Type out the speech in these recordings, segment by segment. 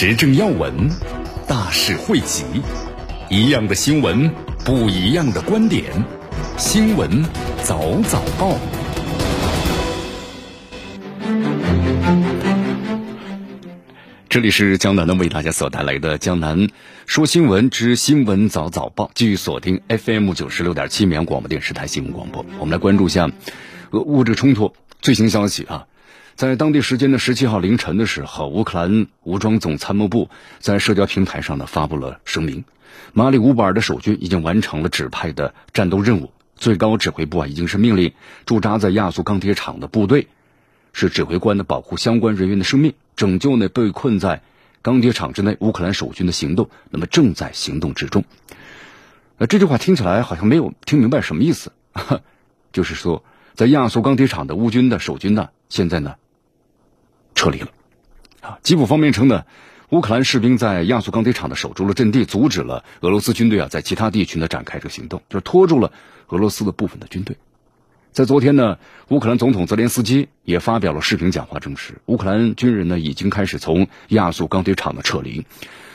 时政要闻，大事汇集，一样的新闻，不一样的观点。新闻早早报，这里是江南的为大家所带来的《江南说新闻之新闻早早报》，继续锁定 FM 九十六点七绵阳广播电视台新闻广播。我们来关注一下俄乌这冲突最新消息啊。在当地时间的十七号凌晨的时候，乌克兰武装总参谋部在社交平台上呢发布了声明：马里乌波尔的守军已经完成了指派的战斗任务，最高指挥部啊已经是命令驻扎在亚速钢铁厂的部队，是指挥官的保护相关人员的生命，拯救呢被困在钢铁厂之内乌克兰守军的行动，那么正在行动之中。呃，这句话听起来好像没有听明白什么意思，就是说在亚速钢铁厂的乌军的守军呢，现在呢。撤离了，啊，基辅方面称呢，乌克兰士兵在亚速钢铁厂的守住了阵地，阻止了俄罗斯军队啊在其他地区呢展开这个行动，就是拖住了俄罗斯的部分的军队。在昨天呢，乌克兰总统泽连斯基也发表了视频讲话，证实乌克兰军人呢已经开始从亚速钢铁厂的撤离。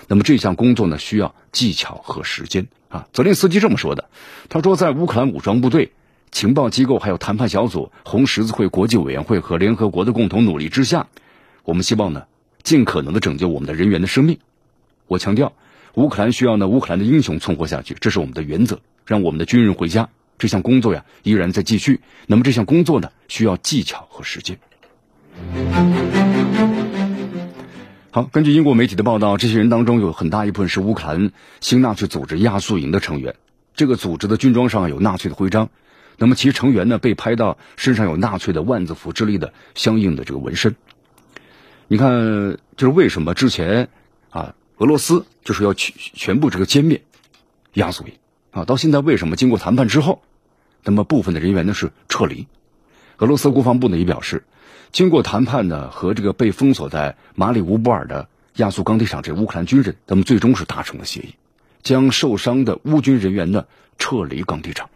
那么这项工作呢需要技巧和时间啊。泽连斯基这么说的，他说，在乌克兰武装部队、情报机构还有谈判小组、红十字会国际委员会和联合国的共同努力之下。我们希望呢，尽可能的拯救我们的人员的生命。我强调，乌克兰需要呢乌克兰的英雄存活下去，这是我们的原则。让我们的军人回家，这项工作呀依然在继续。那么这项工作呢需要技巧和时间。好，根据英国媒体的报道，这些人当中有很大一部分是乌克兰新纳粹组织亚速营的成员。这个组织的军装上有纳粹的徽章，那么其成员呢被拍到身上有纳粹的万字符之类的相应的这个纹身。你看，就是为什么之前啊，俄罗斯就是要全全部这个歼灭亚速营啊，到现在为什么经过谈判之后，那么部分的人员呢是撤离？俄罗斯国防部呢也表示，经过谈判呢，和这个被封锁在马里乌波尔的亚速钢铁厂这乌克兰军人，他们最终是达成了协议，将受伤的乌军人员呢撤离钢铁厂。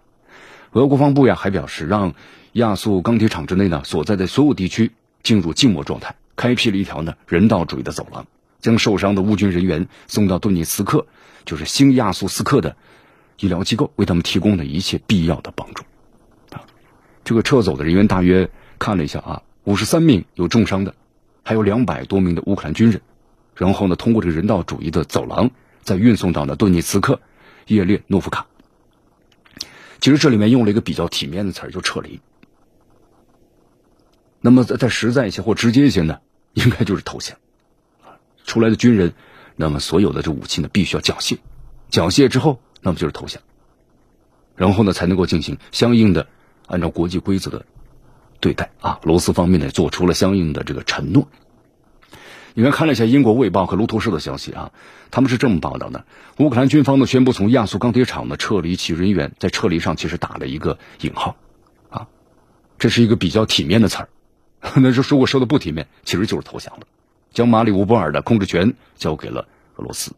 俄国防部呀还表示，让亚速钢铁厂之内呢所在的所有地区进入静默状态。开辟了一条呢人道主义的走廊，将受伤的乌军人员送到顿涅茨克，就是新亚速斯克的医疗机构，为他们提供了一切必要的帮助。啊，这个撤走的人员大约看了一下啊，五十三名有重伤的，还有两百多名的乌克兰军人。然后呢，通过这个人道主义的走廊，再运送到了顿涅茨克叶列诺夫卡。其实这里面用了一个比较体面的词儿，就撤离。那么再再实在一些或直接一些呢？应该就是投降，出来的军人，那么所有的这武器呢，必须要缴械，缴械之后，那么就是投降，然后呢，才能够进行相应的按照国际规则的对待啊。罗斯方面呢，做出了相应的这个承诺。你们，看了一下英国《卫报》和路透社的消息啊，他们是这么报道的：乌克兰军方呢宣布从亚速钢铁厂呢撤离其人员，在撤离上其实打了一个引号，啊，这是一个比较体面的词儿。那就如果说的不体面，其实就是投降了，将马里乌波尔的控制权交给了俄罗斯。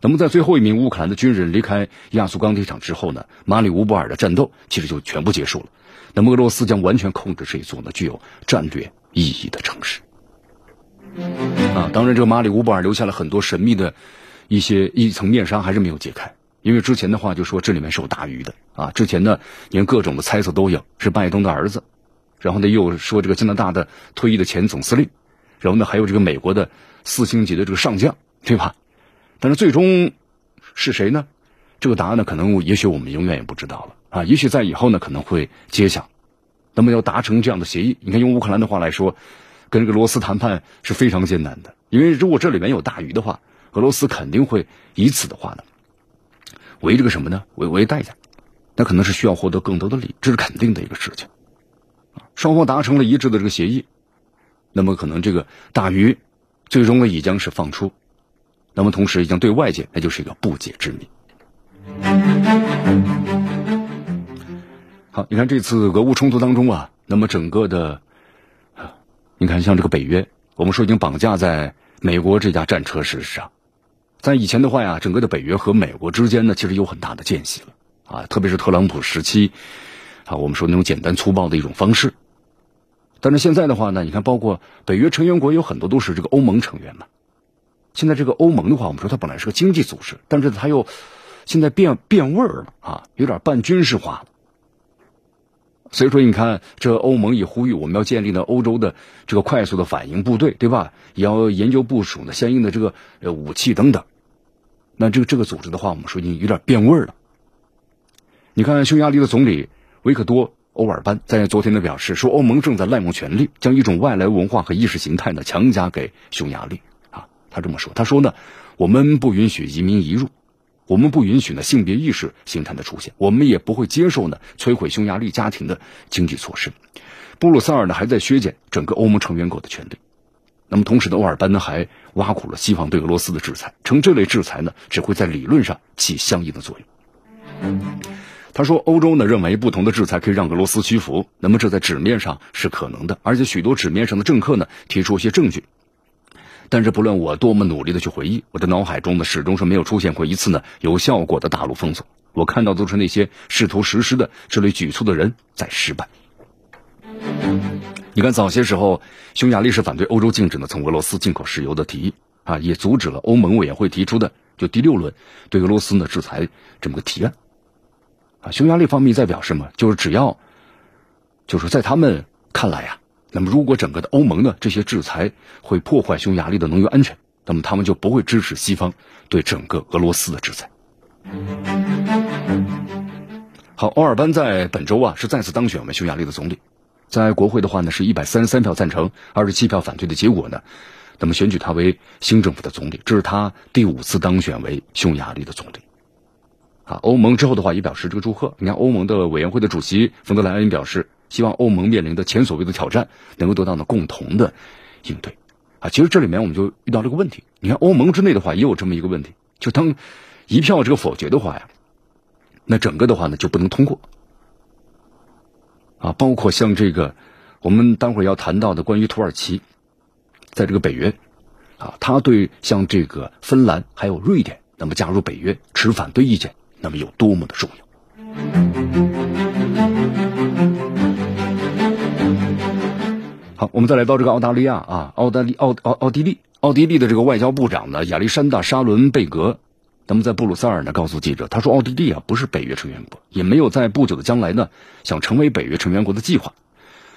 那么在最后一名乌克兰的军人离开亚速钢铁厂之后呢，马里乌波尔的战斗其实就全部结束了。那么俄罗斯将完全控制这一座呢具有战略意义的城市。啊，当然这个马里乌波尔留下了很多神秘的一些一层面纱还是没有揭开，因为之前的话就说这里面是有大鱼的啊，之前呢连各种的猜测都有，是拜登的儿子。然后呢，又说这个加拿大的退役的前总司令，然后呢，还有这个美国的四星级的这个上将，对吧？但是最终是谁呢？这个答案呢，可能也许我们永远也不知道了啊。也许在以后呢，可能会揭晓。那么要达成这样的协议，你看用乌克兰的话来说，跟这个罗斯谈判是非常艰难的，因为如果这里面有大鱼的话，俄罗斯肯定会以此的话呢，为这个什么呢？为为代价，那可能是需要获得更多的利，这是肯定的一个事情。双方达成了一致的这个协议，那么可能这个大鱼最终呢已将是放出。那么同时已经对外界那就是一个不解之谜。好，你看这次俄乌冲突当中啊，那么整个的，你看像这个北约，我们说已经绑架在美国这架战车事实上，在以前的话呀，整个的北约和美国之间呢，其实有很大的间隙了啊，特别是特朗普时期啊，我们说那种简单粗暴的一种方式。但是现在的话呢，你看，包括北约成员国有很多都是这个欧盟成员嘛。现在这个欧盟的话，我们说它本来是个经济组织，但是它又现在变变味儿了啊，有点半军事化了。所以说，你看，这欧盟也呼吁我们要建立呢欧洲的这个快速的反应部队，对吧？也要研究部署呢相应的这个呃武器等等。那这个这个组织的话，我们说已经有点变味儿了。你看，匈牙利的总理维克多。欧尔班在昨天的表示说，欧盟正在滥用权力，将一种外来文化和意识形态呢强加给匈牙利。啊，他这么说，他说呢，我们不允许移民移入，我们不允许呢性别意识形态的出现，我们也不会接受呢摧毁匈牙利家庭的经济措施。布鲁塞尔呢还在削减整个欧盟成员国的权利。那么同时呢，欧尔班呢还挖苦了西方对俄罗斯的制裁，称这类制裁呢只会在理论上起相应的作用。他说：“欧洲呢认为不同的制裁可以让俄罗斯屈服，那么这在纸面上是可能的，而且许多纸面上的政客呢提出一些证据。但是不论我多么努力的去回忆，我的脑海中呢始终是没有出现过一次呢有效果的大陆封锁。我看到都是那些试图实施的这类举措的人在失败。你看，早些时候匈牙利是反对欧洲禁止呢从俄罗斯进口石油的提议啊，也阻止了欧盟委员会提出的就第六轮对俄罗斯呢制裁这么个提案。”匈牙利方面在表示嘛，就是只要，就是在他们看来呀，那么如果整个的欧盟呢这些制裁会破坏匈牙利的能源安全，那么他们就不会支持西方对整个俄罗斯的制裁。好，欧尔班在本周啊是再次当选为匈牙利的总理，在国会的话呢是一百三十三票赞成，二十七票反对的结果呢，那么选举他为新政府的总理，这是他第五次当选为匈牙利的总理。啊，欧盟之后的话也表示这个祝贺。你看，欧盟的委员会的主席冯德莱恩表示，希望欧盟面临的前所未有的挑战能够得到呢共同的应对。啊，其实这里面我们就遇到这个问题。你看，欧盟之内的话也有这么一个问题，就当一票这个否决的话呀，那整个的话呢就不能通过。啊，包括像这个我们待会儿要谈到的关于土耳其在这个北约，啊，他对像这个芬兰还有瑞典那么加入北约持反对意见。那么有多么的重要？好，我们再来到这个澳大利亚啊，澳大利奥奥奥地利，奥地利的这个外交部长呢，亚历山大·沙伦贝格，那么在布鲁塞尔呢告诉记者，他说奥地利啊不是北约成员国，也没有在不久的将来呢想成为北约成员国的计划。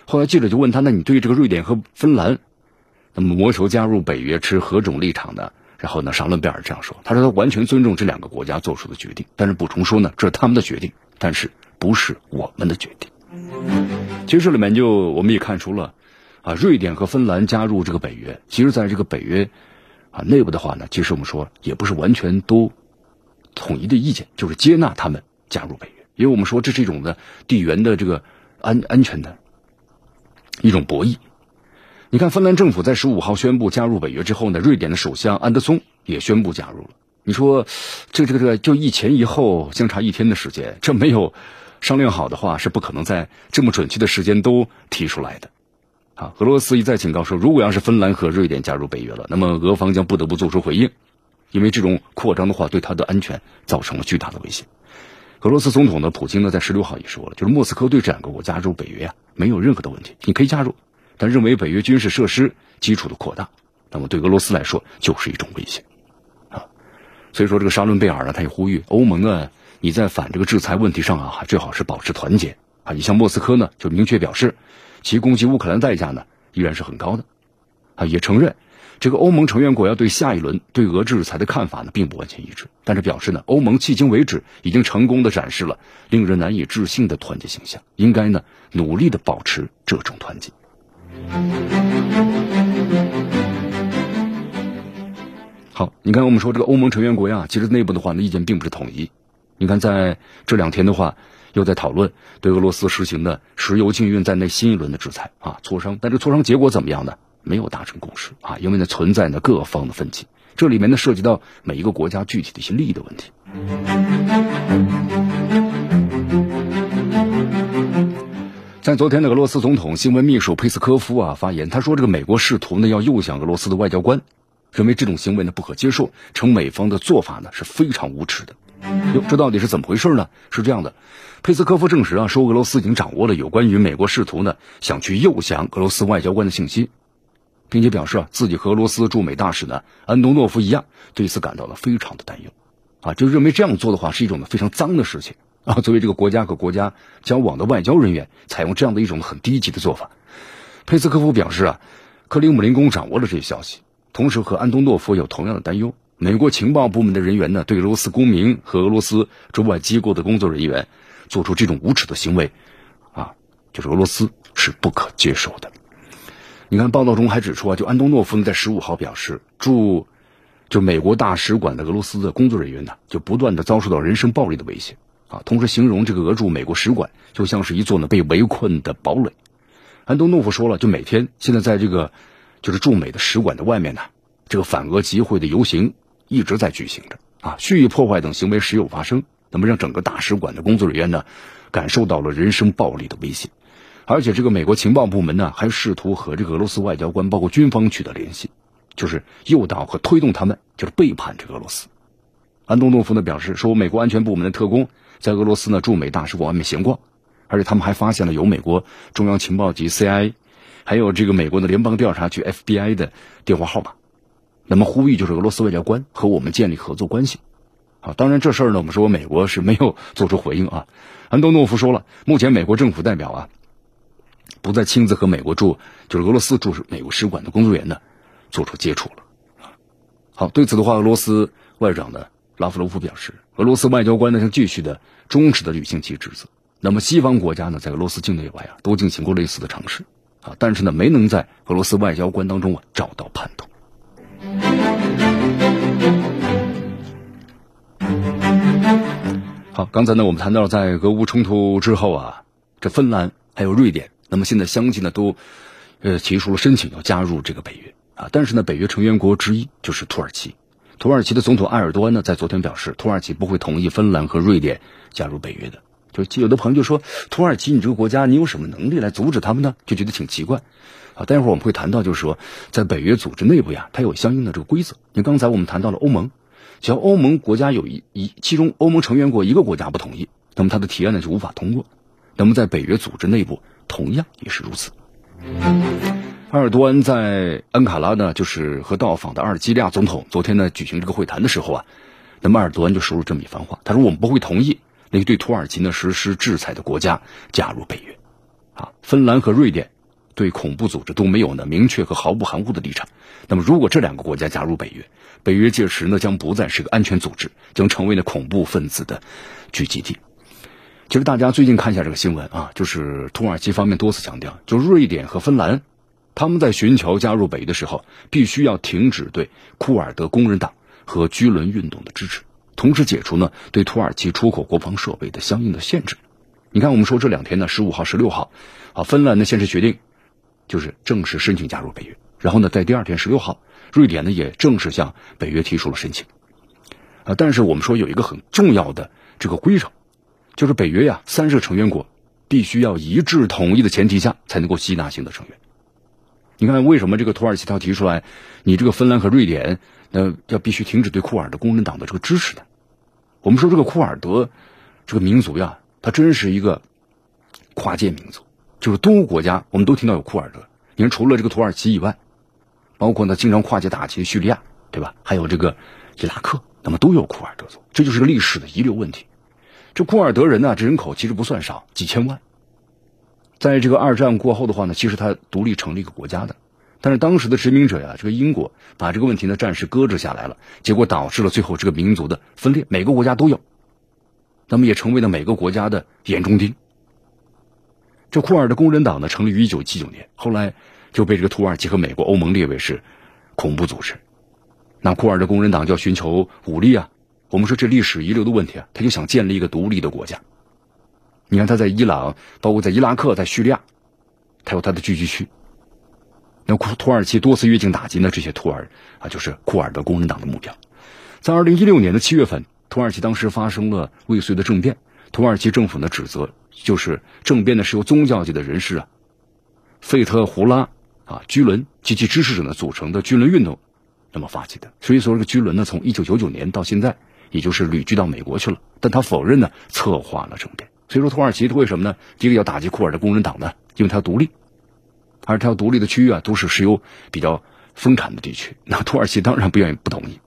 后来记者就问他，那你对这个瑞典和芬兰，那么谋求加入北约持何种立场呢？然后呢，沙伦贝尔这样说：“他说他完全尊重这两个国家做出的决定，但是补充说呢，这是他们的决定，但是不是我们的决定。”其实这里面就我们也看出了，啊，瑞典和芬兰加入这个北约，其实在这个北约啊内部的话呢，其实我们说也不是完全都统一的意见，就是接纳他们加入北约，因为我们说这是一种的地缘的这个安安全的一种博弈。你看，芬兰政府在十五号宣布加入北约之后呢，瑞典的首相安德松也宣布加入了。你说，这这个这个就一前一后相差一天的时间，这没有商量好的话，是不可能在这么准确的时间都提出来的。啊，俄罗斯一再警告说，如果要是芬兰和瑞典加入北约了，那么俄方将不得不做出回应，因为这种扩张的话对他的安全造成了巨大的威胁。俄罗斯总统呢，普京呢，在十六号也说了，就是莫斯科对这两个国家加入北约啊，没有任何的问题，你可以加入。但认为北约军事设施基础的扩大，那么对俄罗斯来说就是一种威胁，啊，所以说这个沙伦贝尔呢，他也呼吁欧盟呢，你在反这个制裁问题上啊，最好是保持团结啊。你像莫斯科呢，就明确表示，其攻击乌克兰代价呢依然是很高的，啊，也承认这个欧盟成员国要对下一轮对俄制裁的看法呢并不完全一致，但是表示呢，欧盟迄今为止已经成功的展示了令人难以置信的团结形象，应该呢努力的保持这种团结。好，你看，我们说这个欧盟成员国呀，其实内部的话呢，意见并不是统一。你看，在这两天的话，又在讨论对俄罗斯实行的石油禁运在内新一轮的制裁啊，磋商。但这磋商结果怎么样呢？没有达成共识啊，因为呢存在呢各方的分歧。这里面呢涉及到每一个国家具体的一些利益的问题。在昨天的俄罗斯总统新闻秘书佩斯科夫啊发言，他说这个美国试图呢要诱降俄罗斯的外交官，认为这种行为呢不可接受，称美方的做法呢是非常无耻的。哟，这到底是怎么回事呢？是这样的，佩斯科夫证实啊，说俄罗斯已经掌握了有关于美国试图呢想去诱降俄罗斯外交官的信息，并且表示啊自己和俄罗斯驻美大使呢安东诺夫一样，对此感到了非常的担忧，啊，就认为这样做的话是一种呢非常脏的事情啊。作为这个国家和国家交往的外交人员，采用这样的一种很低级的做法，佩斯科夫表示啊，克里姆林宫掌握了这些消息，同时和安东诺夫有同样的担忧。美国情报部门的人员呢，对俄罗斯公民和俄罗斯驻外机构的工作人员做出这种无耻的行为，啊，就是俄罗斯是不可接受的。你看报道中还指出啊，就安东诺夫呢在十五号表示，驻就美国大使馆的俄罗斯的工作人员呢，就不断的遭受到人身暴力的威胁啊，同时形容这个俄驻美国使馆就像是一座呢被围困的堡垒。安东诺夫说了，就每天现在在这个就是驻美的使馆的外面呢，这个反俄集会的游行。一直在举行着啊，蓄意破坏等行为时有发生，那么让整个大使馆的工作人员呢，感受到了人身暴力的威胁，而且这个美国情报部门呢，还试图和这个俄罗斯外交官包括军方取得联系，就是诱导和推动他们，就是背叛这个俄罗斯。安东诺夫呢表示说，美国安全部门的特工在俄罗斯呢驻美大使馆外面闲逛，而且他们还发现了有美国中央情报局 CIA，还有这个美国的联邦调查局 FBI 的电话号码。那么呼吁就是俄罗斯外交官和我们建立合作关系，好，当然这事儿呢，我们说美国是没有做出回应啊。安东诺夫说了，目前美国政府代表啊，不再亲自和美国驻就是俄罗斯驻美国使馆的工作人员呢做出接触了。好，对此的话，俄罗斯外长呢拉夫罗夫表示，俄罗斯外交官呢将继续的忠实的履行其职责。那么西方国家呢，在俄罗斯境内外啊，都进行过类似的尝试啊，但是呢，没能在俄罗斯外交官当中啊找到叛徒。好，刚才呢，我们谈到在俄乌冲突之后啊，这芬兰还有瑞典，那么现在相继呢都呃提出了申请要加入这个北约啊，但是呢，北约成员国之一就是土耳其，土耳其的总统埃尔多安呢在昨天表示，土耳其不会同意芬兰和瑞典加入北约的。就有的朋友就说，土耳其你这个国家，你有什么能力来阻止他们呢？就觉得挺奇怪。啊，待会儿我们会谈到，就是说，在北约组织内部呀，它有相应的这个规则。你刚才我们谈到了欧盟，只要欧盟国家有一一，其中欧盟成员国一个国家不同意，那么他的提案呢就无法通过。那么在北约组织内部同样也是如此。埃尔多安在安卡拉呢，就是和到访的阿尔及利亚总统昨天呢举行这个会谈的时候啊，那么埃尔多安就说了这么一番话，他说我们不会同意那个对土耳其呢实施制裁的国家加入北约。啊，芬兰和瑞典。对恐怖组织都没有呢明确和毫不含糊的立场。那么，如果这两个国家加入北约，北约届时呢将不再是个安全组织，将成为呢恐怖分子的聚集地。其实大家最近看一下这个新闻啊，就是土耳其方面多次强调，就瑞典和芬兰，他们在寻求加入北约的时候，必须要停止对库尔德工人党和居伦运动的支持，同时解除呢对土耳其出口国防设备的相应的限制。你看，我们说这两天呢，十五号、十六号，啊，芬兰呢先是决定。就是正式申请加入北约，然后呢，在第二天十六号，瑞典呢也正式向北约提出了申请。啊，但是我们说有一个很重要的这个规程，就是北约呀，三十成员国必须要一致统一的前提下才能够吸纳新的成员。你看，为什么这个土耳其他提出来，你这个芬兰和瑞典，呃，要必须停止对库尔德工人党的这个支持呢？我们说这个库尔德这个民族呀，它真是一个跨界民族。就是东欧国家，我们都听到有库尔德。你看，除了这个土耳其以外，包括呢经常跨界打击的叙利亚，对吧？还有这个伊拉克，那么都有库尔德族。这就是个历史的遗留问题。这库尔德人呢，这人口其实不算少，几千万。在这个二战过后的话呢，其实他独立成立一个国家的，但是当时的殖民者呀，这个英国把这个问题呢暂时搁置下来了，结果导致了最后这个民族的分裂。每个国家都有，那么也成为了每个国家的眼中钉。这库尔的工人党呢，成立于一九七九年，后来就被这个土耳其和美国、欧盟列为是恐怖组织。那库尔的工人党就要寻求武力啊。我们说这历史遗留的问题啊，他就想建立一个独立的国家。你看他在伊朗，包括在伊拉克、在叙利亚，他有他的聚居区。那土土耳其多次越境打击呢这些土耳啊，就是库尔德工人党的目标。在二零一六年的七月份，土耳其当时发生了未遂的政变，土耳其政府呢指责就是政变呢是由宗教界的人士啊，费特胡拉啊居伦及其支持者呢组成的居伦运动那么发起的。所以说这个居伦呢从一九九九年到现在，也就是旅居到美国去了，但他否认呢策划了政变。所以说土耳其它为什么呢？第一个要打击库尔德工人党呢？因为它要独立，而它要独立的区域啊，都是石油比较丰产的地区。那土耳其当然不愿意不同意。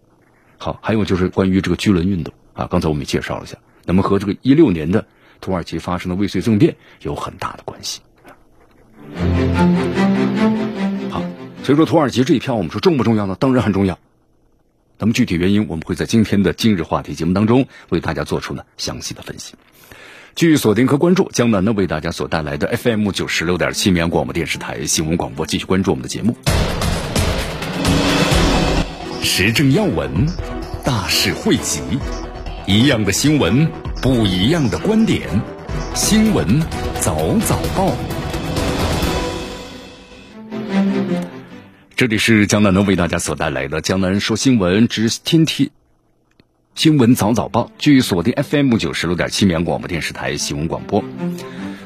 好，还有就是关于这个居轮运动啊，刚才我们也介绍了一下，那么和这个一六年的土耳其发生的未遂政变有很大的关系。好，所以说土耳其这一票我们说重不重要呢？当然很重要。那么具体原因，我们会在今天的今日话题节目当中为大家做出呢详细的分析。继续锁定和关注江南呢为大家所带来的 FM 九十六点七绵阳广播电视台新闻广播，继续关注我们的节目。时政要闻，大事汇集，一样的新闻，不一样的观点。新闻早早报，这里是江南能为大家所带来的江南说新闻之天天。新闻早早报，据锁定 FM 九十六点七绵阳广播电视台新闻广播。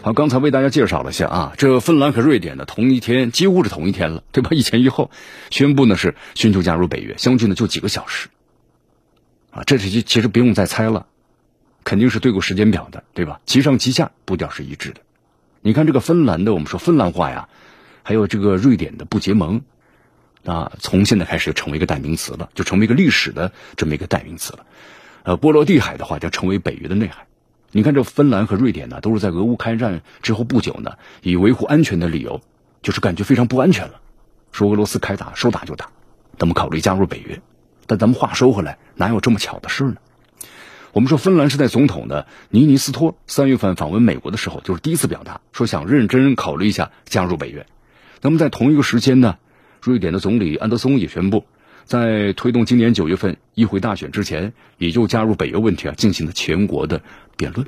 好，刚才为大家介绍了一下啊，这芬兰和瑞典呢，同一天几乎是同一天了，对吧？一前一后宣布呢是寻求加入北约，相距呢就几个小时。啊，这其其实不用再猜了，肯定是对过时间表的，对吧？其上其下，步调是一致的。你看这个芬兰的，我们说芬兰话呀，还有这个瑞典的不结盟。啊，从现在开始就成为一个代名词了，就成为一个历史的这么一个代名词了。呃，波罗的海的话就成为北约的内海。你看，这芬兰和瑞典呢，都是在俄乌开战之后不久呢，以维护安全的理由，就是感觉非常不安全了，说俄罗斯开打说打就打，咱们考虑加入北约。但咱们话说回来，哪有这么巧的事呢？我们说，芬兰是在总统的尼尼斯托三月份访问美国的时候，就是第一次表达说想认真考虑一下加入北约。那么在同一个时间呢？瑞典的总理安德松也宣布，在推动今年九月份议会大选之前，也就加入北约问题啊进行了全国的辩论。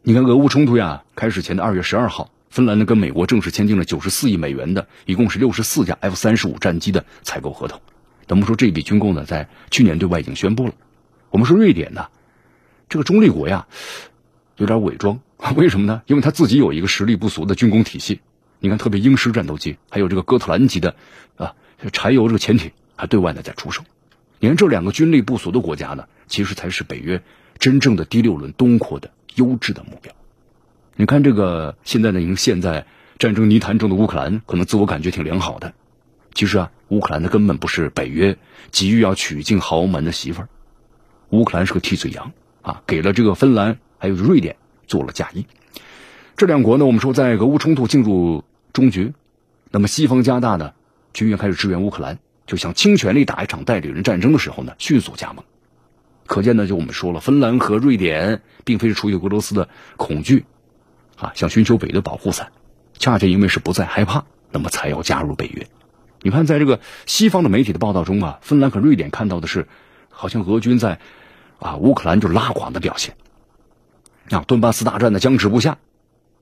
你看，俄乌冲突呀开始前的二月十二号，芬兰呢跟美国正式签订了九十四亿美元的，一共是六十四架 F 三十五战机的采购合同。咱们说这笔军购呢，在去年对外已经宣布了。我们说瑞典呢，这个中立国呀，有点伪装，为什么呢？因为他自己有一个实力不俗的军工体系。你看，特别英式战斗机，还有这个哥特兰级的啊柴油这个潜艇，还对外呢在出售。你看这两个军力不俗的国家呢，其实才是北约真正的第六轮东扩的优质的目标。你看这个现在呢，已经陷在战争泥潭中的乌克兰，可能自我感觉挺良好的。其实啊，乌克兰的根本不是北约急于要娶进豪门的媳妇儿，乌克兰是个替罪羊啊，给了这个芬兰还有瑞典做了嫁衣。这两国呢，我们说在俄乌冲突进入。终局，那么西方加大呢军援开始支援乌克兰，就想倾全力打一场代理人战争的时候呢，迅速加盟。可见呢，就我们说了，芬兰和瑞典并非是出于俄罗斯的恐惧，啊，想寻求北约保护伞，恰恰因为是不再害怕，那么才要加入北约。你看，在这个西方的媒体的报道中啊，芬兰和瑞典看到的是，好像俄军在啊乌克兰就拉垮的表现，啊，顿巴斯大战呢僵持不下。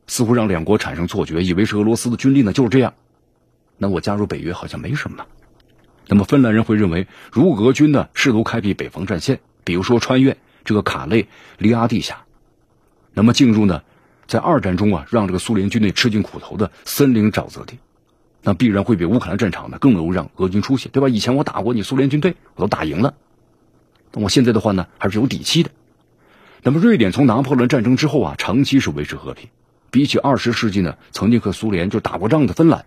似乎让两国产生错觉，以为是俄罗斯的军力呢就是这样。那我加入北约好像没什么。那么芬兰人会认为，如果俄军呢试图开辟北方战线，比如说穿越这个卡累利阿地下，那么进入呢在二战中啊让这个苏联军队吃尽苦头的森林沼泽地，那必然会比乌克兰战场呢更能够让俄军出血，对吧？以前我打过你苏联军队，我都打赢了，那我现在的话呢还是有底气的。那么瑞典从拿破仑战争之后啊，长期是维持和平。比起二十世纪呢，曾经和苏联就打过仗的芬兰，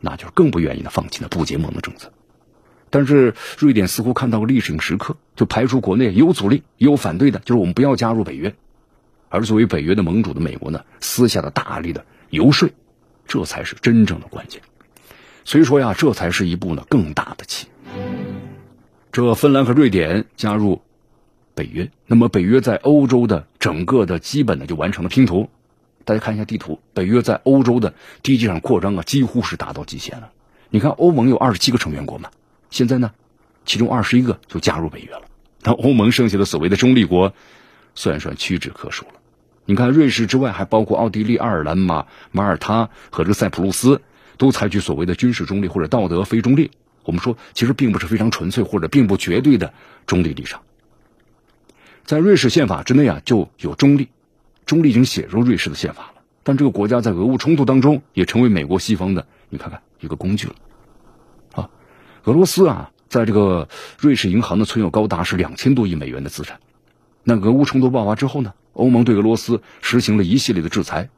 那就更不愿意呢放弃了不结盟的政策。但是瑞典似乎看到了历史性时刻，就排除国内有阻力、有反对的，就是我们不要加入北约。而作为北约的盟主的美国呢，私下的大力的游说，这才是真正的关键。所以说呀，这才是一步呢更大的棋。这芬兰和瑞典加入北约，那么北约在欧洲的整个的基本呢就完成了拼图。大家看一下地图，北约在欧洲的地基上扩张啊，几乎是达到极限了。你看，欧盟有二十七个成员国嘛，现在呢，其中二十一个就加入北约了。那欧盟剩下的所谓的中立国，算算屈指可数了。你看，瑞士之外还包括奥地利、爱尔兰、马马耳他和这个塞浦路斯，都采取所谓的军事中立或者道德非中立。我们说，其实并不是非常纯粹或者并不绝对的中立立场。在瑞士宪法之内啊，就有中立，中立已经写入瑞士的宪法了。但这个国家在俄乌冲突当中也成为美国西方的，你看看一个工具了。啊，俄罗斯啊，在这个瑞士银行呢存有高达是两千多亿美元的资产。那俄乌冲突爆发之后呢，欧盟对俄罗斯实行了一系列的制裁。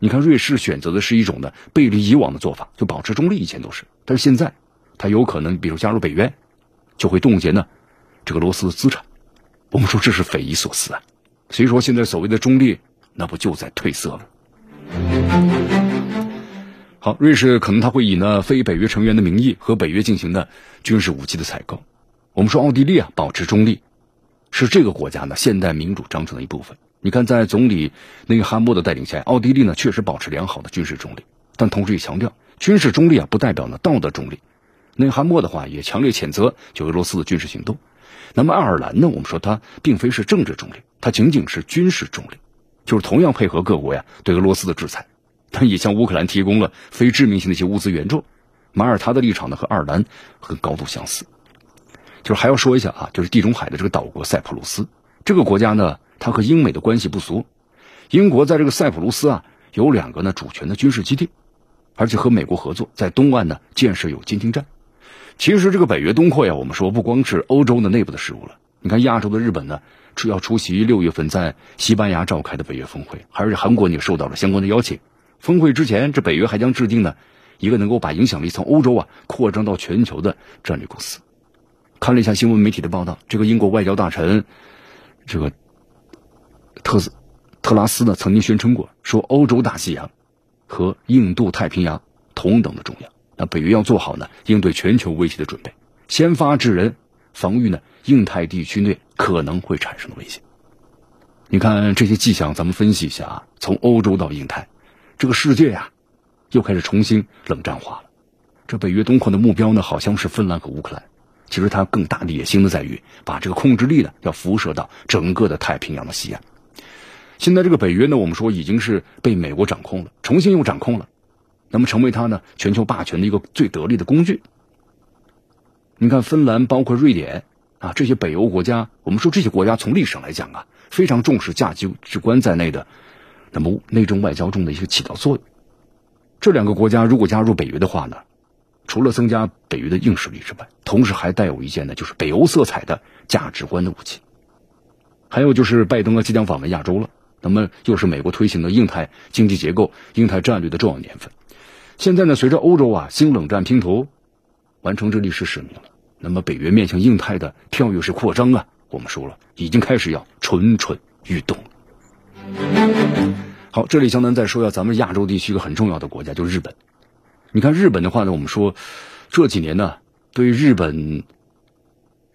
你看，瑞士选择的是一种呢背离以往的做法，就保持中立，以前都是。但是现在，它有可能，比如加入北约，就会冻结呢这个俄罗斯的资产。我们说这是匪夷所思啊。所以说，现在所谓的中立，那不就在褪色了？好，瑞士可能他会以呢非北约成员的名义和北约进行的军事武器的采购。我们说奥地利啊保持中立，是这个国家呢现代民主章程的一部分。你看，在总理内哈默的带领下，奥地利呢确实保持良好的军事中立，但同时也强调，军事中立啊不代表呢道德中立。内哈默的话也强烈谴责就俄罗斯的军事行动。那么爱尔兰呢？我们说它并非是政治中立，它仅仅是军事中立，就是同样配合各国呀对俄罗斯的制裁，但也向乌克兰提供了非致命性的一些物资援助。马耳他的立场呢和爱尔兰很高度相似。就是还要说一下啊，就是地中海的这个岛国塞浦路斯这个国家呢。它和英美的关系不俗，英国在这个塞浦路斯啊有两个呢主权的军事基地，而且和美国合作，在东岸呢建设有监听站。其实这个北约东扩呀，我们说不光是欧洲的内部的事务了。你看亚洲的日本呢，要出席六月份在西班牙召开的北约峰会，还是韩国也受到了相关的邀请。峰会之前，这北约还将制定呢一个能够把影响力从欧洲啊扩张到全球的战略构思。看了一下新闻媒体的报道，这个英国外交大臣这个。特斯特拉斯呢曾经宣称过，说欧洲大西洋和印度太平洋同等的重要。那北约要做好呢应对全球威胁的准备，先发制人，防御呢印太地区内可能会产生的危险。你看这些迹象，咱们分析一下啊。从欧洲到印太，这个世界呀又开始重新冷战化了。这北约东扩的目标呢，好像是芬兰和乌克兰。其实它更大的野心呢，在于把这个控制力呢要辐射到整个的太平洋的西岸。现在这个北约呢，我们说已经是被美国掌控了，重新又掌控了，那么成为它呢全球霸权的一个最得力的工具。你看，芬兰包括瑞典啊这些北欧国家，我们说这些国家从历史上来讲啊，非常重视价值观在内的，那么内政外交中的一些起到作用。这两个国家如果加入北约的话呢，除了增加北约的硬实力之外，同时还带有一件呢就是北欧色彩的价值观的武器。还有就是拜登啊即将访问亚洲了。那么又是美国推行的印太经济结构、印太战略的重要年份。现在呢，随着欧洲啊新冷战拼图完成这历史使命了，那么北约面向印太的跳跃式扩张啊，我们说了，已经开始要蠢蠢欲动。好，这里相当再说一下咱们亚洲地区一个很重要的国家，就是日本。你看日本的话呢，我们说这几年呢，对日本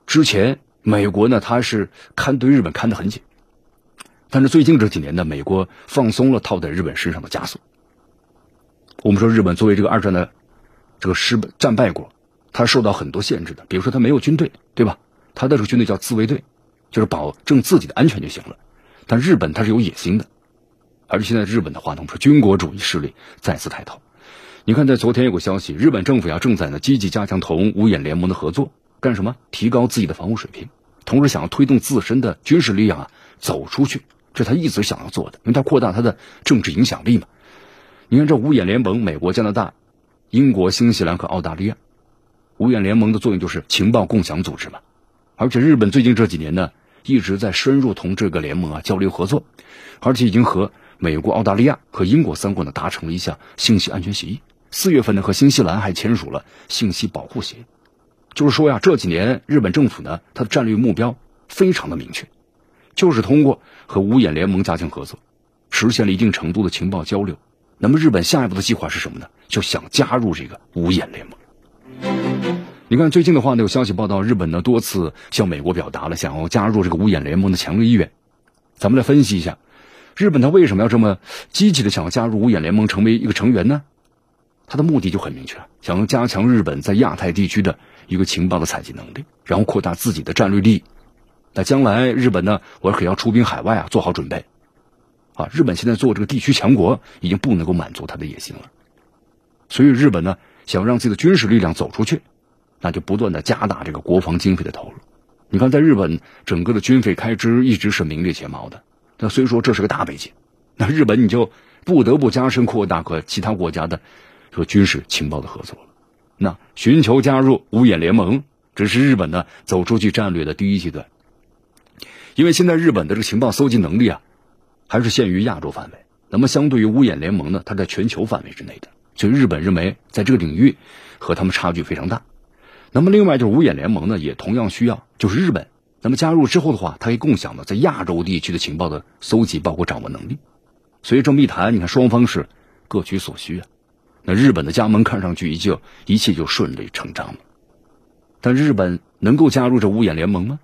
之前美国呢，他是看对日本看得很紧。但是最近这几年呢，美国放松了套在日本身上的枷锁。我们说日本作为这个二战的这个失败战败国，他受到很多限制的。比如说他没有军队，对吧？他的这个军队叫自卫队，就是保证自己的安全就行了。但日本他是有野心的，而且现在日本的话呢，我们说军国主义势力再次抬头。你看，在昨天有个消息，日本政府呀正在呢积极加强同五眼联盟的合作，干什么？提高自己的防务水平，同时想要推动自身的军事力量啊走出去。是他一直想要做的，因为他扩大他的政治影响力嘛。你看这五眼联盟，美国、加拿大、英国、新西兰和澳大利亚，五眼联盟的作用就是情报共享组织嘛。而且日本最近这几年呢，一直在深入同这个联盟啊交流合作，而且已经和美国、澳大利亚和英国三国呢达成了一项信息安全协议。四月份呢，和新西兰还签署了信息保护协议。就是说呀，这几年日本政府呢，它的战略目标非常的明确。就是通过和五眼联盟加强合作，实现了一定程度的情报交流。那么日本下一步的计划是什么呢？就想加入这个五眼联盟。你看最近的话呢，有消息报道，日本呢多次向美国表达了想要加入这个五眼联盟的强烈意愿。咱们来分析一下，日本他为什么要这么积极的想要加入五眼联盟，成为一个成员呢？他的目的就很明确，想要加强日本在亚太地区的一个情报的采集能力，然后扩大自己的战略利益。那将来日本呢？我可要出兵海外啊，做好准备。啊，日本现在做这个地区强国，已经不能够满足他的野心了。所以日本呢想让自己的军事力量走出去，那就不断的加大这个国防经费的投入。你看，在日本整个的军费开支一直是名列前茅的。那虽说这是个大背景，那日本你就不得不加深扩大和其他国家的和军事情报的合作了。那寻求加入五眼联盟，只是日本呢走出去战略的第一阶段。因为现在日本的这个情报搜集能力啊，还是限于亚洲范围。那么相对于五眼联盟呢，它在全球范围之内的，所以日本认为在这个领域和他们差距非常大。那么另外就是五眼联盟呢，也同样需要就是日本。那么加入之后的话，它可以共享的在亚洲地区的情报的搜集，包括掌握能力。所以这么一谈，你看双方是各取所需啊。那日本的加盟看上去一就一切就顺理成章了。但日本能够加入这五眼联盟吗？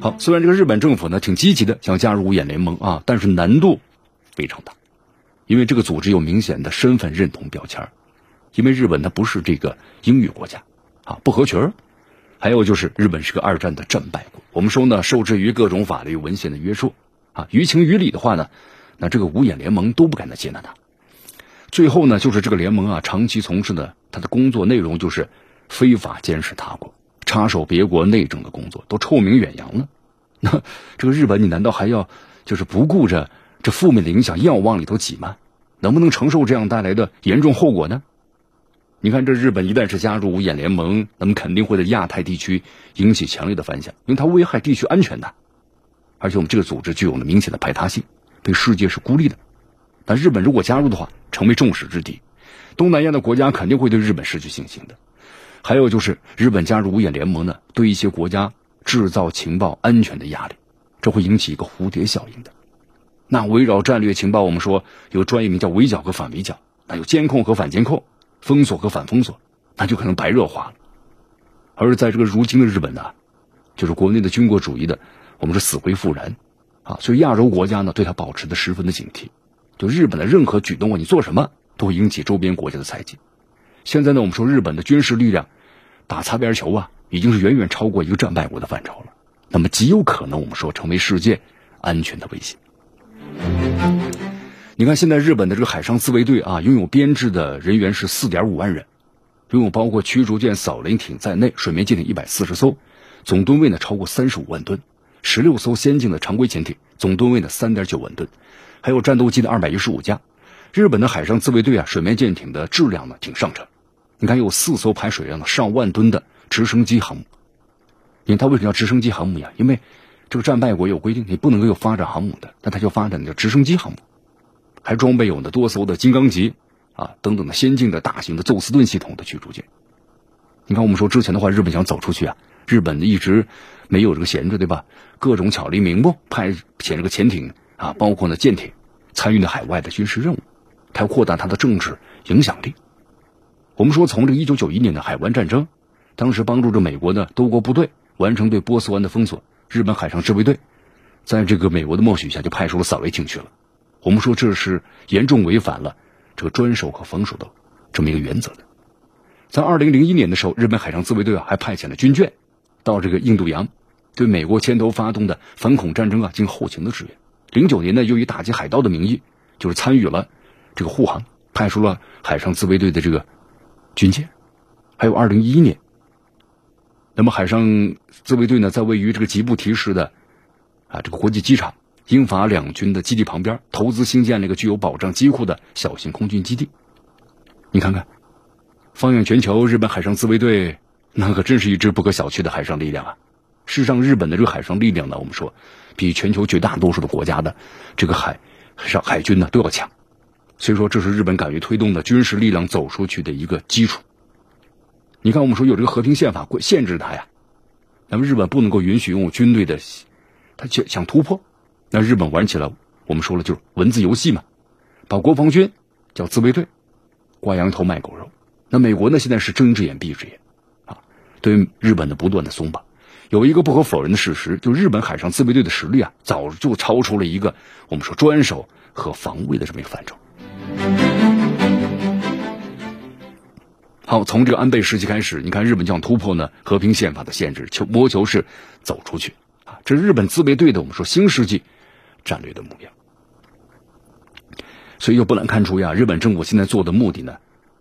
好，虽然这个日本政府呢挺积极的想加入五眼联盟啊，但是难度非常大，因为这个组织有明显的身份认同标签因为日本它不是这个英语国家，啊，不合群还有就是日本是个二战的战败国。我们说呢，受制于各种法律文献的约束，啊，于情于理的话呢，那这个五眼联盟都不敢再接纳他。最后呢，就是这个联盟啊，长期从事的他的工作内容就是非法监视他国、插手别国内政的工作，都臭名远扬了。那这个日本，你难道还要就是不顾着这负面的影响，要往里头挤吗？能不能承受这样带来的严重后果呢？你看，这日本一旦是加入五眼联盟，那么肯定会在亚太地区引起强烈的反响，因为它危害地区安全的。而且我们这个组织具有了明显的排他性，对世界是孤立的。但日本如果加入的话，成为众矢之的，东南亚的国家肯定会对日本失去信心的。还有就是，日本加入五眼联盟呢，对一些国家制造情报安全的压力，这会引起一个蝴蝶效应的。那围绕战略情报，我们说有专业名叫围剿和反围剿，那有监控和反监控。封锁和反封锁，那就可能白热化了。而在这个如今的日本呢，就是国内的军国主义的，我们是死灰复燃啊。所以亚洲国家呢，对他保持的十分的警惕。就日本的任何举动啊，你做什么都会引起周边国家的猜忌。现在呢，我们说日本的军事力量打擦边球啊，已经是远远超过一个战败国的范畴了。那么极有可能我们说成为世界安全的威胁。你看，现在日本的这个海上自卫队啊，拥有编制的人员是四点五万人，拥有包括驱逐舰、扫雷艇在内水面舰艇一百四十艘，总吨位呢超过三十五万吨，十六艘先进的常规潜艇，总吨位呢三点九万吨，还有战斗机的二百一十五架。日本的海上自卫队啊，水面舰艇的质量呢挺上乘。你看，有四艘排水量的上万吨的直升机航母。你看，它为什么叫直升机航母呀？因为这个战败国有规定，你不能够有发展航母的，但它就发展的叫直升机航母。还装备有呢多艘的金刚级啊等等的先进的大型的宙斯盾系统的驱逐舰。你看，我们说之前的话，日本想走出去啊，日本一直没有这个闲着，对吧？各种巧立名目，派遣这个潜艇啊，包括呢舰艇，参与了海外的军事任务，它要扩大它的政治影响力。我们说，从这个一九九一年的海湾战争，当时帮助着美国的多国部队完成对波斯湾的封锁，日本海上自卫队在这个美国的默许下，就派出了扫雷艇去了。我们说这是严重违反了这个专守和防守的这么一个原则的。在二零零一年的时候，日本海上自卫队啊还派遣了军舰到这个印度洋，对美国牵头发动的反恐战争啊进行后勤的支援。零九年呢，又以打击海盗的名义，就是参与了这个护航，派出了海上自卫队的这个军舰。还有二零一一年，那么海上自卫队呢，在位于这个吉布提市的啊这个国际机场。英法两军的基地旁边，投资兴建了一个具有保障机库的小型空军基地。你看看，放眼全球，日本海上自卫队那可真是一支不可小觑的海上力量啊！事实上，日本的这个海上力量呢，我们说比全球绝大多数的国家的这个海上海军呢都要强。所以说，这是日本敢于推动的军事力量走出去的一个基础。你看，我们说有这个和平宪法限制它呀，那么日本不能够允许拥有军队的，他想想突破。那日本玩起了，我们说了就是文字游戏嘛，把国防军叫自卫队，挂羊头卖狗肉。那美国呢，现在是睁一只眼闭一只眼，啊，对日本的不断的松绑。有一个不可否认的事实，就日本海上自卫队的实力啊，早就超出了一个我们说专守和防卫的这么一个范畴。好，从这个安倍时期开始，你看日本将突破呢和平宪法的限制，求谋求是走出去啊。这是日本自卫队的我们说新世纪。战略的目标。所以就不难看出呀，日本政府现在做的目的呢，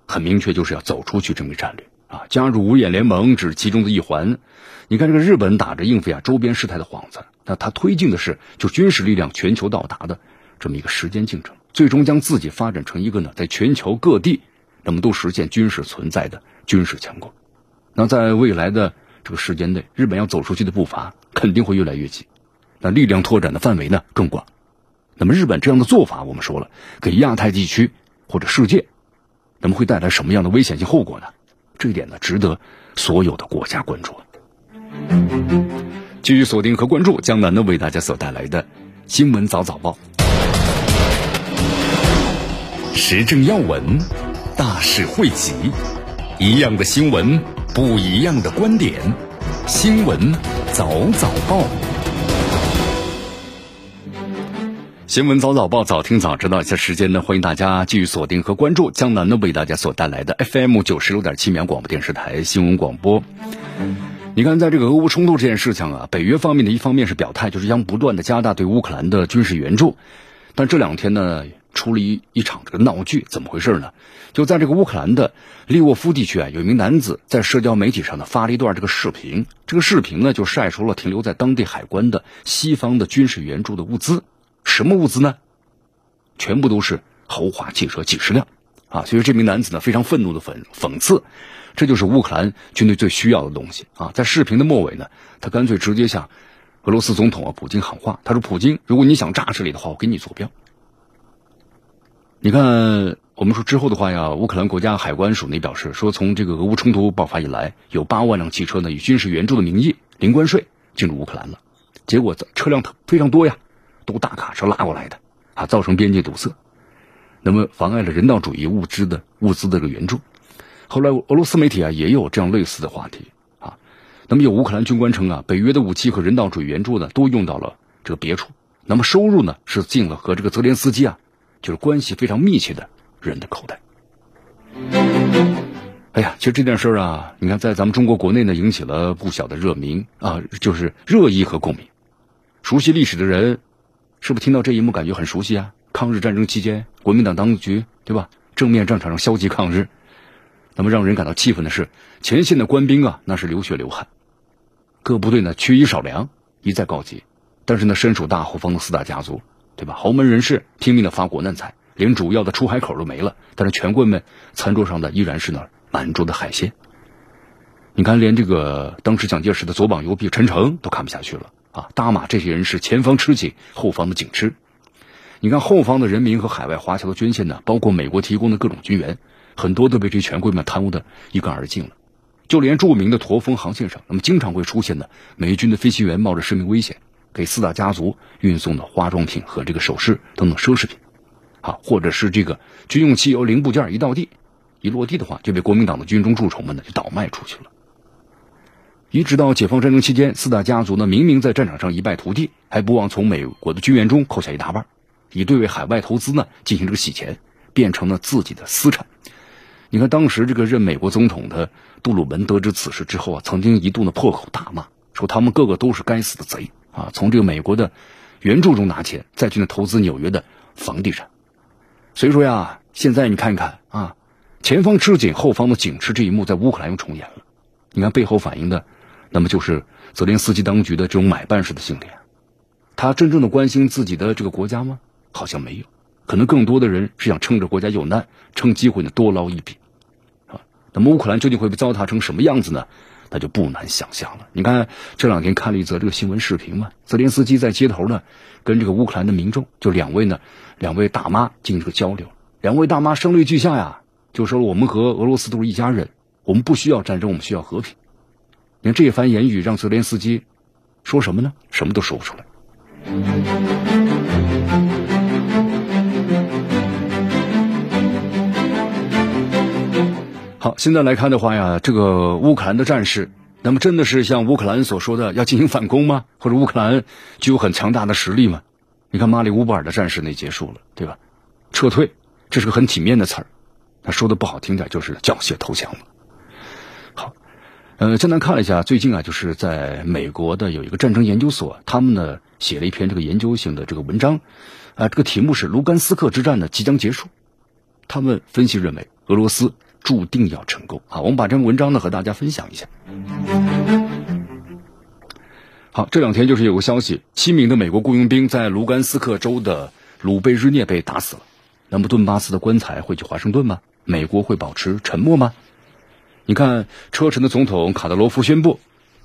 很明确，就是要走出去这么一个战略啊，加入五眼联盟只是其中的一环。你看这个日本打着应付呀周边事态的幌子，那他推进的是就军事力量全球到达的这么一个时间进程，最终将自己发展成一个呢，在全球各地怎么都实现军事存在的军事强国。那在未来的这个时间内，日本要走出去的步伐肯定会越来越急，那力量拓展的范围呢更广。那么日本这样的做法，我们说了，给亚太地区或者世界，那么会带来什么样的危险性后果呢？这一点呢，值得所有的国家关注。继续锁定和关注江南呢为大家所带来的新闻早早报，时政要闻，大事汇集，一样的新闻，不一样的观点，新闻早早报。新闻早早报，早听早知道。一下时间呢，欢迎大家继续锁定和关注江南呢为大家所带来的 FM 九十六点七秒广播电视台新闻广播。你看，在这个俄乌冲突这件事情啊，北约方面的一方面是表态，就是将不断的加大对乌克兰的军事援助。但这两天呢，出了一一场这个闹剧，怎么回事呢？就在这个乌克兰的利沃夫地区啊，有一名男子在社交媒体上呢发了一段这个视频，这个视频呢就晒出了停留在当地海关的西方的军事援助的物资。什么物资呢？全部都是豪华汽车几十辆，啊！所以这名男子呢非常愤怒的讽讽刺，这就是乌克兰军队最需要的东西啊！在视频的末尾呢，他干脆直接向俄罗斯总统啊普京喊话，他说：“普京，如果你想炸这里的话，我给你坐标。”你看，我们说之后的话呀，乌克兰国家海关署内表示说，从这个俄乌冲突爆发以来，有八万辆汽车呢以军事援助的名义零关税进入乌克兰了，结果车辆非常多呀。都大卡车拉过来的，啊，造成边界堵塞，那么妨碍了人道主义物资的物资的这个援助。后来俄罗斯媒体啊也有这样类似的话题啊，那么有乌克兰军官称啊，北约的武器和人道主义援助呢都用到了这个别处，那么收入呢是进了和这个泽连斯基啊就是关系非常密切的人的口袋。哎呀，其实这件事啊，你看在咱们中国国内呢引起了不小的热名啊，就是热议和共鸣。熟悉历史的人。是不是听到这一幕感觉很熟悉啊？抗日战争期间，国民党当局对吧？正面战场上消极抗日，那么让人感到气愤的是，前线的官兵啊，那是流血流汗，各部队呢缺衣少粮，一再告急。但是呢，身处大后方的四大家族，对吧？豪门人士拼命的发国难财，连主要的出海口都没了。但是权贵们餐桌上的依然是那满桌的海鲜。你看，连这个当时蒋介石的左膀右臂陈诚都看不下去了。啊，大马这些人是前方吃紧，后方的紧吃。你看后方的人民和海外华侨的捐献呢，包括美国提供的各种军援，很多都被这些权贵们贪污的一干二净了。就连著名的驼峰航线上，那么经常会出现的美军的飞行员冒着生命危险给四大家族运送的化妆品和这个首饰等等奢侈品，啊，或者是这个军用汽油零部件一到地，一落地的话就被国民党的军中蛀虫们呢就倒卖出去了。一直到解放战争期间，四大家族呢明明在战场上一败涂地，还不忘从美国的军援中扣下一大半，以对为海外投资呢进行这个洗钱，变成了自己的私产。你看，当时这个任美国总统的杜鲁门得知此事之后啊，曾经一度呢破口大骂，说他们个个都是该死的贼啊！从这个美国的援助中拿钱，再去呢投资纽约的房地产。所以说呀，现在你看看啊，前方吃紧，后方的紧吃这一幕在乌克兰又重演了。你看背后反映的。那么就是泽连斯基当局的这种买办式的心理，他真正的关心自己的这个国家吗？好像没有，可能更多的人是想趁着国家有难，趁机会呢多捞一笔，啊，那么乌克兰究竟会被糟蹋成什么样子呢？那就不难想象了。你看这两天看了一则这个新闻视频嘛，泽连斯基在街头呢跟这个乌克兰的民众，就两位呢两位大妈进行这个交流，两位大妈声泪俱下呀，就说我们和俄罗斯都是一家人，我们不需要战争，我们需要和平。你看这番言语，让泽连斯基说什么呢？什么都说不出来。现在来看的话呀，这个乌克兰的战士，那么真的是像乌克兰所说的要进行反攻吗？或者乌克兰具有很强大的实力吗？你看马里乌波尔的战事那结束了，对吧？撤退，这是个很体面的词儿。他说的不好听点，就是缴械投降了。好呃，江南看了一下，最近啊，就是在美国的有一个战争研究所，他们呢写了一篇这个研究性的这个文章，啊，这个题目是卢甘斯克之战呢即将结束。他们分析认为，俄罗斯注定要成功啊。我们把这篇文章呢和大家分享一下。好，这两天就是有个消息，七名的美国雇佣兵在卢甘斯克州的鲁贝日涅被打死了。那么顿巴斯的棺材会去华盛顿吗？美国会保持沉默吗？你看，车臣的总统卡德罗夫宣布，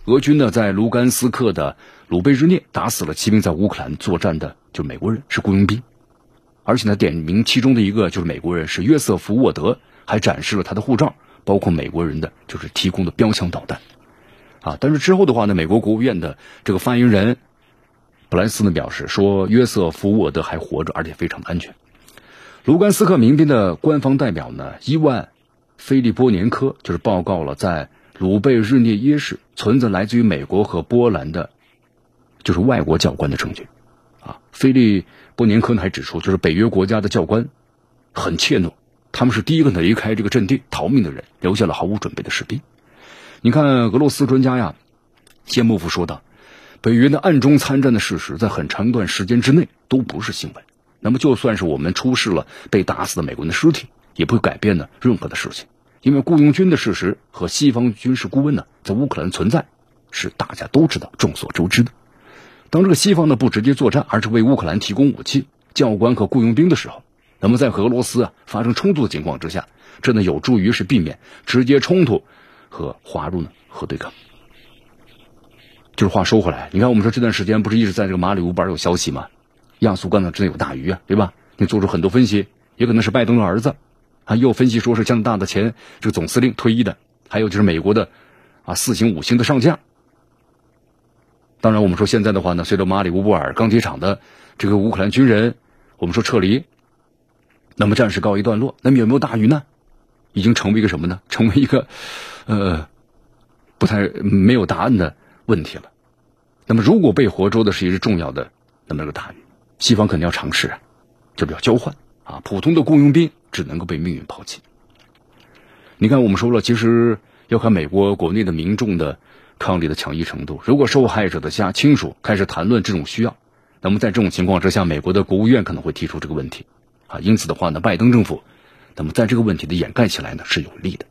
俄军呢在卢甘斯克的鲁贝日涅打死了七名在乌克兰作战的，就是美国人，是雇佣兵。而且呢，点名其中的一个就是美国人是约瑟夫沃德，还展示了他的护照，包括美国人的就是提供的标枪导弹，啊，但是之后的话呢，美国国务院的这个发言人布莱斯呢表示说，约瑟夫沃德还活着，而且非常的安全。卢甘斯克民兵的官方代表呢伊万菲利波年科就是报告了在鲁贝日涅耶市存在来自于美国和波兰的，就是外国教官的证据。啊，菲利波年科还指出，就是北约国家的教官很怯懦，他们是第一个离开这个阵地逃命的人，留下了毫无准备的士兵。你看，俄罗斯专家呀，谢莫夫说道，北约的暗中参战的事实，在很长一段时间之内都不是新闻。那么，就算是我们出示了被打死的美国人的尸体，也不会改变呢任何的事情，因为雇佣军的事实和西方军事顾问呢在乌克兰存在，是大家都知道、众所周知的。当这个西方呢不直接作战，而是为乌克兰提供武器、教官和雇佣兵的时候，那么在和俄罗斯啊发生冲突的情况之下，这呢有助于是避免直接冲突和滑入呢核对抗。就是话说回来，你看我们说这段时间不是一直在这个马里乌波尔有消息吗？亚速钢呢真的有大鱼啊，对吧？你做出很多分析，也可能是拜登的儿子，啊，又分析说是加拿大的前这个总司令退役的，还有就是美国的啊四星五星的上将。当然，我们说现在的话呢，随着马里乌波尔钢铁厂的这个乌克兰军人，我们说撤离，那么暂时告一段落。那么有没有大鱼呢？已经成为一个什么呢？成为一个呃不太没有答案的问题了。那么如果被活捉的是一只重要的那么这个大鱼，西方肯定要尝试啊，这不叫交换啊？普通的雇佣兵只能够被命运抛弃。你看，我们说了，其实要看美国国内的民众的。抗力的强硬程度，如果受害者的家亲属开始谈论这种需要，那么在这种情况之下，美国的国务院可能会提出这个问题，啊，因此的话呢，拜登政府，那么在这个问题的掩盖起来呢是有利的。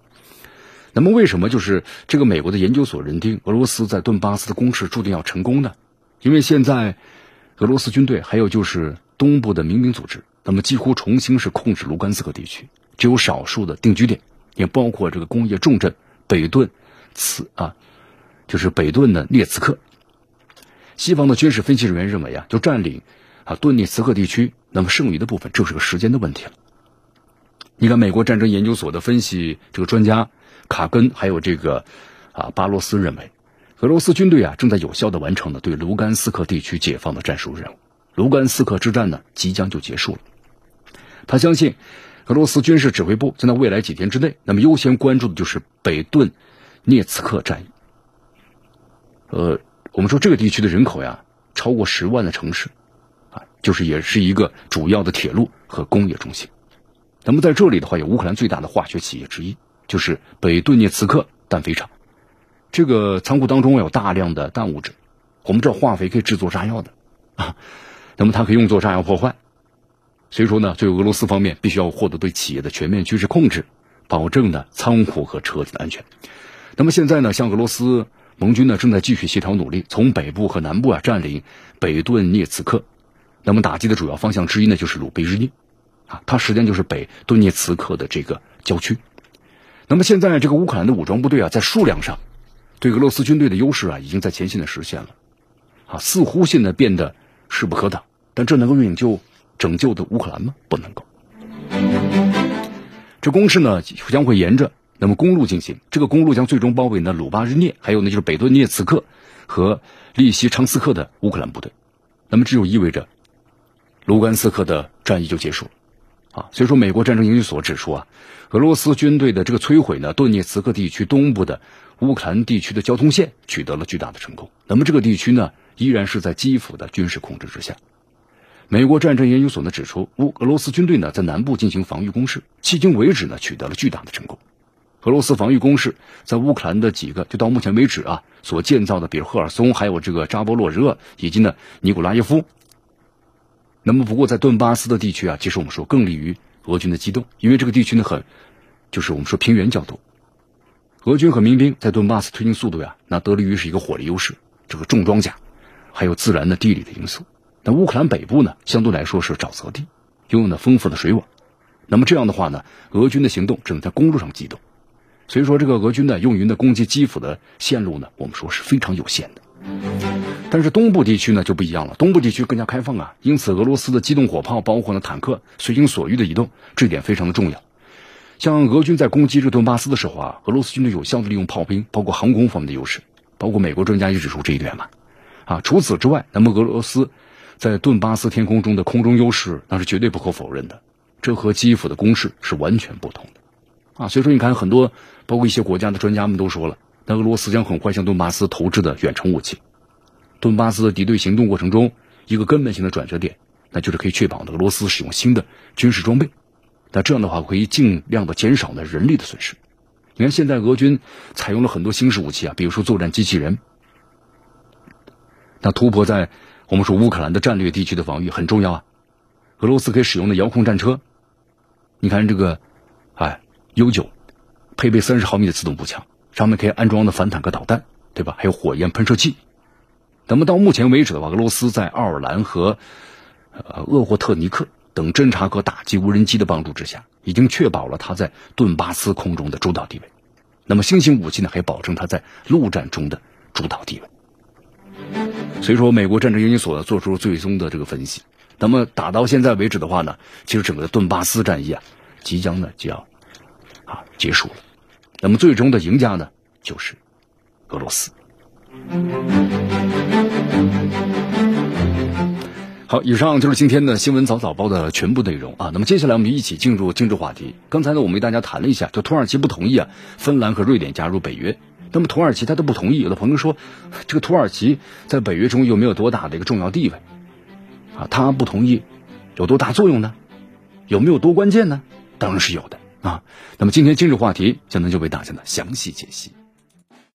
那么为什么就是这个美国的研究所认定俄罗斯在顿巴斯的攻势注定要成功呢？因为现在俄罗斯军队还有就是东部的民兵组织，那么几乎重新是控制卢甘斯克地区，只有少数的定居点，也包括这个工业重镇北顿茨啊。就是北顿的涅茨克，西方的军事分析人员认为啊，就占领啊顿涅茨克地区，那么剩余的部分就是个时间的问题了。你看，美国战争研究所的分析这个专家卡根还有这个啊巴罗斯认为，俄罗斯军队啊正在有效的完成了对卢甘斯克地区解放的战术任务，卢甘斯克之战呢即将就结束了。他相信，俄罗斯军事指挥部将在未来几天之内，那么优先关注的就是北顿涅茨克战役。呃，我们说这个地区的人口呀，超过十万的城市，就是也是一个主要的铁路和工业中心。那么在这里的话，有乌克兰最大的化学企业之一，就是北顿涅茨克氮肥厂。这个仓库当中有大量的氮物质，我们知道化肥可以制作炸药的啊，那么它可以用作炸药破坏。所以说呢，作为俄罗斯方面必须要获得对企业的全面军事控制，保证呢仓库和车子的安全。那么现在呢，像俄罗斯。盟军呢正在继续协调努力，从北部和南部啊占领北顿涅茨克。那么打击的主要方向之一呢就是鲁贝日涅，啊，它实际上就是北顿涅茨克的这个郊区。那么现在这个乌克兰的武装部队啊在数量上对俄罗斯军队的优势啊已经在前线的实现了，啊，似乎现在变得势不可挡。但这能够拯救拯救的乌克兰吗？不能够。这攻势呢将会沿着。那么公路进行，这个公路将最终包围呢鲁巴日涅，还有呢就是北顿涅茨克和利西昌斯克的乌克兰部队。那么这就意味着卢甘斯克的战役就结束了啊。所以说，美国战争研究所指出啊，俄罗斯军队的这个摧毁呢顿涅茨克地区东部的乌克兰地区的交通线取得了巨大的成功。那么这个地区呢依然是在基辅的军事控制之下。美国战争研究所呢指出，乌俄罗斯军队呢在南部进行防御攻势，迄今为止呢取得了巨大的成功。俄罗斯防御攻势在乌克兰的几个，就到目前为止啊，所建造的，比如赫尔松，还有这个扎波洛热，以及呢尼古拉耶夫，那么不过在顿巴斯的地区啊，其实我们说更利于俄军的机动，因为这个地区呢很，就是我们说平原较多。俄军和民兵在顿巴斯推进速度呀，那得力于是一个火力优势，这个重装甲，还有自然的地理的因素。那乌克兰北部呢，相对来说是沼泽地，拥有呢丰富的水网。那么这样的话呢，俄军的行动只能在公路上机动，所以说这个俄军呢用于呢攻击基辅的线路呢，我们说是非常有限的。但是东部地区呢就不一样了，东部地区更加开放啊，因此俄罗斯的机动火炮包括呢坦克随心所欲的移动，这一点非常的重要。像俄军在攻击日顿巴斯的时候啊，俄罗斯军队有效的利用炮兵，包括航空方面的优势，包括美国专家也指出这一点嘛。啊，除此之外，那么俄罗斯在顿巴斯天空中的空中优势，那是绝对不可否认的。这和基辅的攻势是完全不同的。啊，所以说你看，很多包括一些国家的专家们都说了，那俄罗斯将很快向顿巴斯投掷的远程武器。顿巴斯的敌对行动过程中，一个根本性的转折点，那就是可以确保俄罗斯使用新的军事装备。那这样的话，可以尽量的减少呢人力的损失。你看，现在俄军采用了很多新式武器啊，比如说作战机器人。那突破在我们说乌克兰的战略地区的防御很重要啊。俄罗斯可以使用的遥控战车，你看这个，哎，U 九，配备三十毫米的自动步枪，上面可以安装的反坦克导弹，对吧？还有火焰喷射器。那么到目前为止的话，俄罗斯在奥尔兰和呃厄霍特尼克。等侦察和打击无人机的帮助之下，已经确保了他在顿巴斯空中的主导地位。那么新型武器呢，还保证他在陆战中的主导地位。所以说，美国战争研究所做出了最终的这个分析。那么打到现在为止的话呢，其实整个顿巴斯战役啊，即将呢就要啊结束了。那么最终的赢家呢，就是俄罗斯。好，以上就是今天的新闻早早报的全部内容啊。那么接下来我们一起进入政治话题。刚才呢，我们为大家谈了一下，就土耳其不同意啊，芬兰和瑞典加入北约。那么土耳其他都不同意，有的朋友说，这个土耳其在北约中有没有多大的一个重要地位啊？他不同意有多大作用呢？有没有多关键呢？当然是有的啊。那么今天今日话题，江南就为大家呢详细解析。